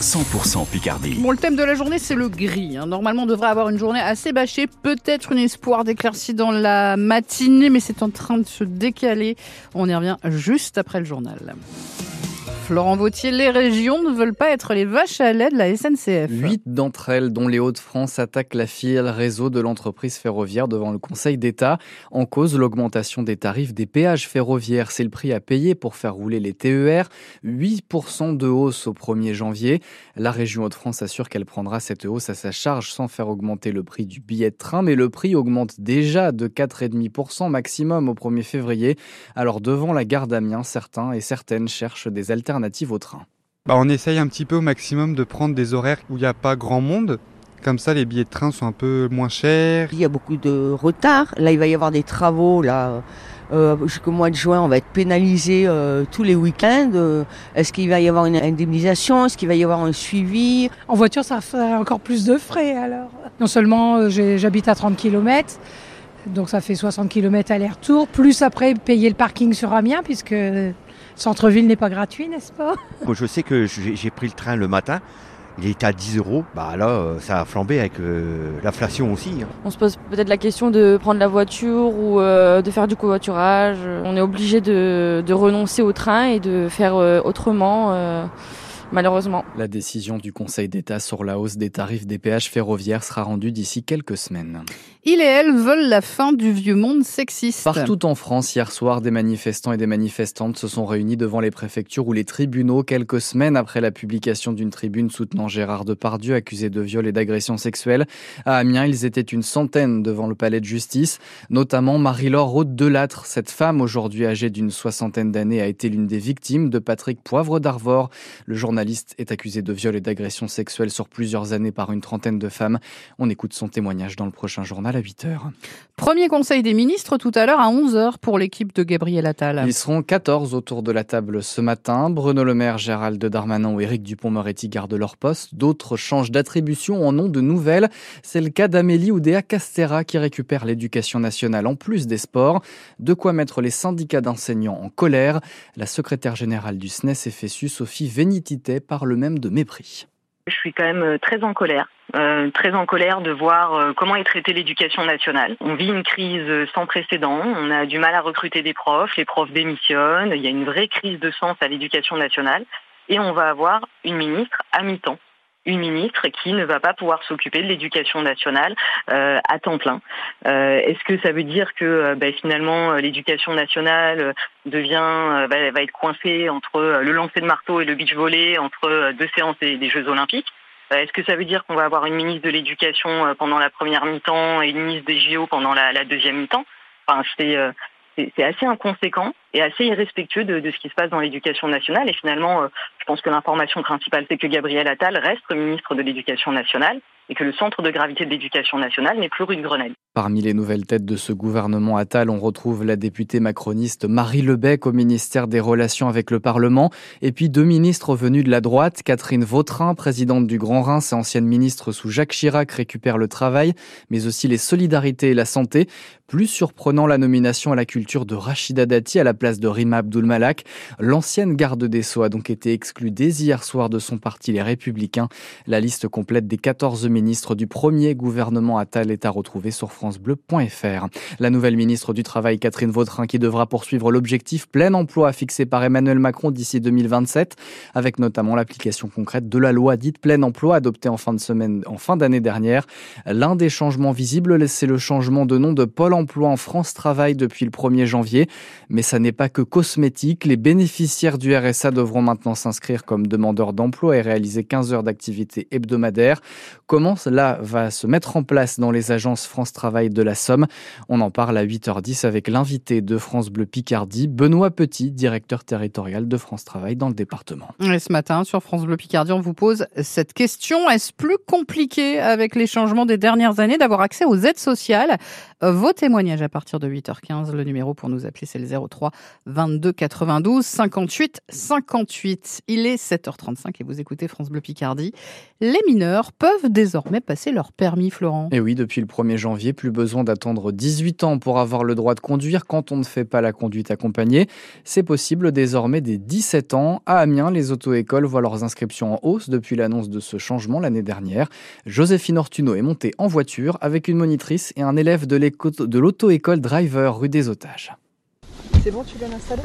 100% Picardie. Bon, le thème de la journée, c'est le gris. hein. Normalement, on devrait avoir une journée assez bâchée. Peut-être un espoir d'éclaircie dans la matinée, mais c'est en train de se décaler. On y revient juste après le journal. Florent Vautier, les régions ne veulent pas être les vaches à lait de la SNCF. Huit d'entre elles, dont les Hauts-de-France, attaquent la filiale réseau de l'entreprise ferroviaire devant le Conseil d'État. En cause, l'augmentation des tarifs des péages ferroviaires. C'est le prix à payer pour faire rouler les TER. 8% de hausse au 1er janvier. La région Hauts-de-France assure qu'elle prendra cette hausse à sa charge sans faire augmenter le prix du billet de train. Mais le prix augmente déjà de 4,5% maximum au 1er février. Alors devant la gare d'Amiens, certains et certaines cherchent des alternatives au train. Bah, on essaye un petit peu au maximum de prendre des horaires où il n'y a pas grand monde. Comme ça, les billets de train sont un peu moins chers. Il y a beaucoup de retard. Là, il va y avoir des travaux. Là, euh, jusqu'au mois de juin, on va être pénalisé euh, tous les week-ends. Euh, Est-ce qu'il va y avoir une indemnisation? Est-ce qu'il va y avoir un suivi? En voiture, ça fait encore plus de frais alors. Non seulement j'habite à 30 km, donc ça fait 60 km aller-retour, plus après payer le parking sur Amiens, puisque centre-ville n'est pas gratuit, n'est-ce pas? Moi, je sais que j'ai pris le train le matin, il était à 10 euros. Bah là, euh, ça a flambé avec euh, l'inflation aussi. hein. On se pose peut-être la question de prendre la voiture ou euh, de faire du covoiturage. On est obligé de, de renoncer au train et de faire euh, autrement, euh, malheureusement. La décision du Conseil d'État sur la hausse des tarifs des péages ferroviaires sera rendue d'ici quelques semaines. Ils et elles veulent la fin du vieux monde sexiste. Partout en France, hier soir, des manifestants et des manifestantes se sont réunis devant les préfectures ou les tribunaux quelques semaines après la publication d'une tribune soutenant Gérard Depardieu accusé de viol et d'agression sexuelle. À Amiens, ils étaient une centaine devant le palais de justice, notamment Marie-Laure Delattre. Cette femme, aujourd'hui âgée d'une soixantaine d'années, a été l'une des victimes de Patrick Poivre d'Arvor. Le journaliste est accusé de viol et d'agression sexuelle sur plusieurs années par une trentaine de femmes. On écoute son témoignage dans le prochain journal à 8 heures. Premier conseil des ministres tout à l'heure à 11h pour l'équipe de Gabriel Attal. Ils seront 14 autour de la table ce matin. Bruno Le Maire, Gérald Darmanin ou Éric Dupont-Moretti gardent leur poste. D'autres changent d'attribution en ont de nouvelles. C'est le cas d'Amélie Oudéa Castera qui récupère l'éducation nationale en plus des sports. De quoi mettre les syndicats d'enseignants en colère. La secrétaire générale du SNES FSU, Sophie Vénitité, parle même de mépris. Je suis quand même euh, très en colère, euh, très en colère de voir euh, comment est traitée l'éducation nationale. On vit une crise sans précédent, on a du mal à recruter des profs, les profs démissionnent, il y a une vraie crise de sens à l'éducation nationale. Et on va avoir une ministre à mi-temps. Une ministre qui ne va pas pouvoir s'occuper de l'éducation nationale euh, à temps plein. Euh, Est-ce que ça veut dire que euh, ben, finalement l'éducation nationale devient va, être coincée entre le lancer de marteau et le beach volley, entre deux séances des, des Jeux Olympiques? Est-ce que ça veut dire qu'on va avoir une ministre de l'Éducation pendant la première mi-temps et une ministre des JO pendant la, deuxième mi-temps? Enfin, c'est assez inconséquent et assez irrespectueux de, de ce qui se passe dans l'éducation nationale. Et finalement, euh, je pense que l'information principale, c'est que Gabriel Attal reste ministre de l'Éducation nationale et que le centre de gravité de l'éducation nationale n'est plus rue de Grenelle. Parmi les nouvelles têtes de ce gouvernement Attal, on retrouve la députée macroniste Marie Lebec au ministère des Relations avec le Parlement, et puis deux ministres venus de la droite, Catherine Vautrin, présidente du Grand Reims et ancienne ministre sous Jacques Chirac, récupère le travail, mais aussi les solidarités et la santé. Plus surprenant, la nomination à la culture de Rachida Dati à la place de Rima Abdul-Malak. L'ancienne garde des Sceaux a donc été exclue dès hier soir de son parti Les Républicains. La liste complète des 14 ministres du premier gouvernement Attal est à retrouver sur francebleu.fr. La nouvelle ministre du Travail, Catherine Vautrin, qui devra poursuivre l'objectif plein emploi fixé par Emmanuel Macron d'ici 2027, avec notamment l'application concrète de la loi dite plein emploi adoptée en fin de semaine, en fin d'année dernière. L'un des changements visibles, c'est le changement de nom de Pôle emploi en France Travail depuis le 1er janvier. Mais ça n'est pas que cosmétique. Les bénéficiaires du RSA devront maintenant s'inscrire comme demandeurs d'emploi et réaliser 15 heures d'activité hebdomadaire. Comment cela va se mettre en place dans les agences France Travail de la Somme On en parle à 8h10 avec l'invité de France Bleu Picardie, Benoît Petit, directeur territorial de France Travail dans le département. Et ce matin, sur France Bleu Picardie, on vous pose cette question. Est-ce plus compliqué avec les changements des dernières années d'avoir accès aux aides sociales? Euh, Vos témoignages à partir de 8h15. Le numéro pour nous appeler, c'est le 03 22 92 58 58. Il est 7h35 et vous écoutez France Bleu Picardie. Les mineurs peuvent désormais passer leur permis, Florent. Et oui, depuis le 1er janvier, plus besoin d'attendre 18 ans pour avoir le droit de conduire quand on ne fait pas la conduite accompagnée. C'est possible désormais dès 17 ans. À Amiens, les auto-écoles voient leurs inscriptions en hausse depuis l'annonce de ce changement l'année dernière. Joséphine Ortuno est montée en voiture avec une monitrice et un élève de l'auto-école Driver rue des Otages. C'est bon, tu viens d'installer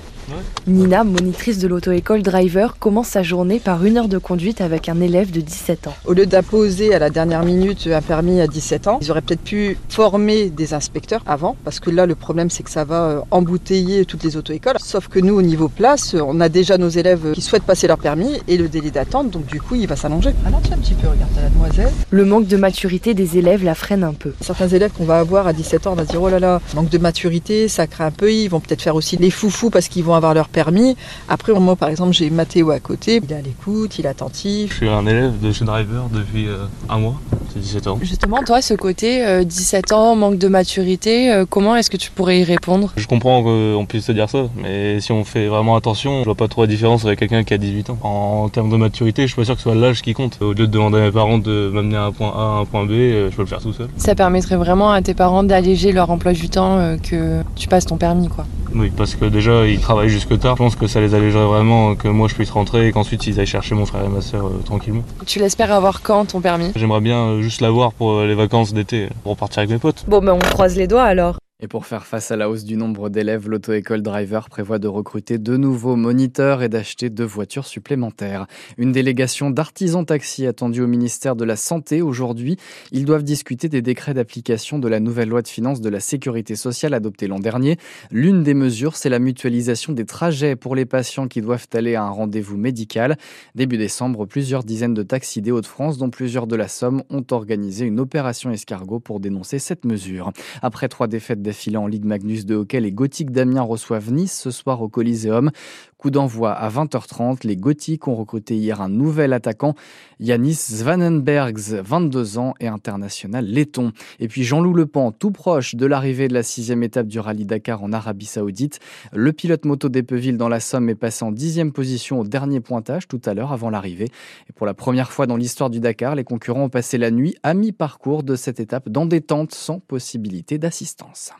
Nina, monitrice de l'auto-école Driver, commence sa journée par une heure de conduite avec un élève de 17 ans. Au lieu d'apposer à la dernière minute un permis à 17 ans, ils auraient peut-être pu former des inspecteurs avant, parce que là, le problème, c'est que ça va euh, embouteiller toutes les auto-écoles. Sauf que nous, au niveau place, on a déjà nos élèves qui souhaitent passer leur permis et le délai d'attente, donc du coup, il va s'allonger. Ralentis un petit peu, regarde la demoiselle. Le manque de maturité des élèves la freine un peu. Certains élèves qu'on va avoir à 17 ans, on va se dire, oh là là, manque de maturité, ça craint un peu, ils vont peut-être faire aussi les foufous parce qu'ils vont avoir leur permis. Après, moi, par exemple, j'ai Mathéo à côté. Il est à l'écoute, il est attentif. Je suis un élève de Driver depuis euh, un mois. C'est 17 ans. Justement, toi, ce côté 17 euh, ans, manque de maturité, euh, comment est-ce que tu pourrais y répondre? Je comprends qu'on puisse se dire ça, mais si on fait vraiment attention, je vois pas trop la différence avec quelqu'un qui a 18 ans. En termes de maturité, je suis pas sûr que ce soit l'âge qui compte. Au lieu de demander à mes parents de m'amener à un point A à un point B, je peux le faire tout seul. Ça permettrait vraiment à tes parents d'alléger leur emploi du temps que tu passes ton permis, quoi. Oui, parce que déjà ils travaillent jusque tard. Je pense que ça les allégerait vraiment que moi je puisse rentrer et qu'ensuite ils aillent chercher mon frère et ma soeur euh, tranquillement. Tu l'espères avoir quand ton permis? J'aimerais bien euh, juste l'avoir pour euh, les vacances d'été, pour partir avec mes potes. Bon, ben on croise les doigts alors. Et pour faire face à la hausse du nombre d'élèves, l'auto-école Driver prévoit de recruter de nouveaux moniteurs et d'acheter deux voitures supplémentaires. Une délégation d'artisans taxis attendue au ministère de la Santé aujourd'hui. Ils doivent discuter des décrets d'application de la nouvelle loi de finances de la sécurité sociale adoptée l'an dernier. L'une des mesures, c'est la mutualisation des trajets pour les patients qui doivent aller à un rendez-vous médical. Début décembre, plusieurs dizaines de taxis des Hauts-de-France, dont plusieurs de la Somme, ont organisé une opération escargot pour dénoncer cette mesure. Après trois défaites d'affilée en Ligue Magnus de hockey, les Gothiques d'Amiens reçoivent Nice ce soir au Coliseum. Coup d'envoi à 20h30. Les Gothiques ont recruté hier un nouvel attaquant, Yanis Zvanenbergs, 22 ans et international laiton. Et puis Jean-Loup Lepan, tout proche de l'arrivée de la sixième étape du rallye Dakar en Arabie Saoudite. Le pilote moto d'Epeville dans la Somme est passé en dixième position au dernier pointage tout à l'heure avant l'arrivée. Et pour la première fois dans l'histoire du Dakar, les concurrents ont passé la nuit à mi-parcours de cette étape dans des tentes sans possibilité d'assistance.